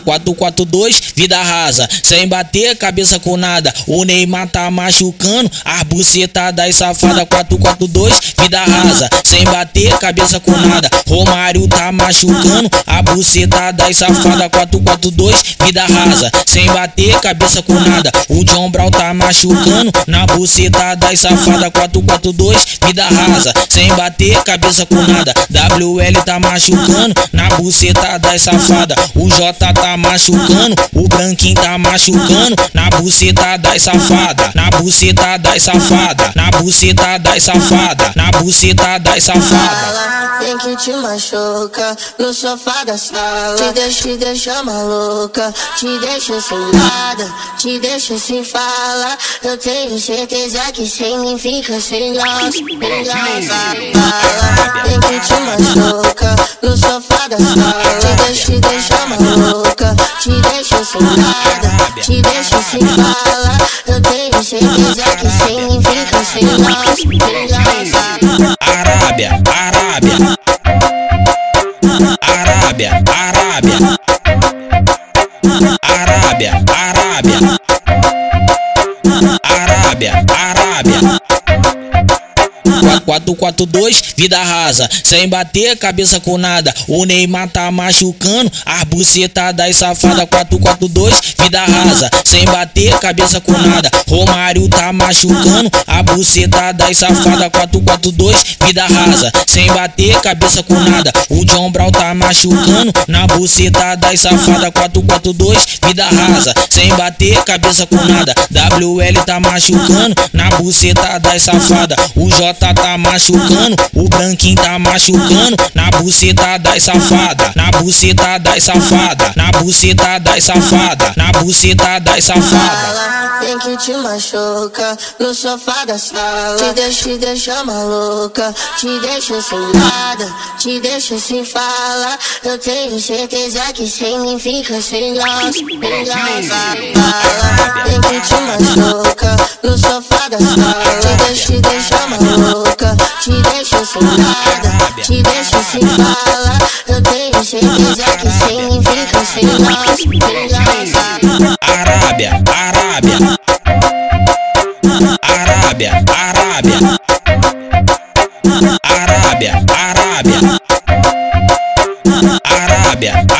442, vida rasa, sem bater cabeça com nada. O Neymar tá machucando, as bucetadas safada 442, vida rasa, sem bater cabeça com nada. Romário tá machucando, a bucetada safada 442, vida rasa, sem bater cabeça com nada. O John Brown tá machucando, na bucetada safada 442, vida rasa, sem bater cabeça com nada. WL tá machucando, na bucetada safada. O J tá machucando, o branquinho tá machucando, na buceta das safada, na buceta das safada, na buceta das safada, na buceta das safada. Tem que te machucar no sofá da sala. Te deixa, te deixa maluca, te deixa sem nada, te deixa sem fala. Eu tenho certeza que sem mim fica sem graça. Tem que te machucar Arábia, Arábia. Arábia, Arábia. Arábia, Arábia. Arábia, Arábia. 442, vida rasa, sem bater cabeça com nada. O Neymar tá machucando, as bucetadas safada 442, vida rasa, sem bater cabeça com nada. Romário tá machucando, a bucetada safada 442, vida rasa, sem bater cabeça com nada. O John Brown tá machucando, na bucetada safada 442, vida rasa, sem bater cabeça com nada. WL tá machucando, na bucetada safada. O J tá machucando, o branquinho tá machucando, na buceta das safada, na buceta das safada, na buceta das safada, na buceta das safada. Tem que te machucar no sofá da sala. Te deixa, te deixa maluca, te deixa sem nada, te deixa sem fala. Eu tenho certeza que sem mim fica sem graça. Tem que te machucar Te deixo se falar, eu tenho certeza que sem significa sem nós. Arábia, Arábia, Arábia, Arábia, Arábia, Arábia, Arábia.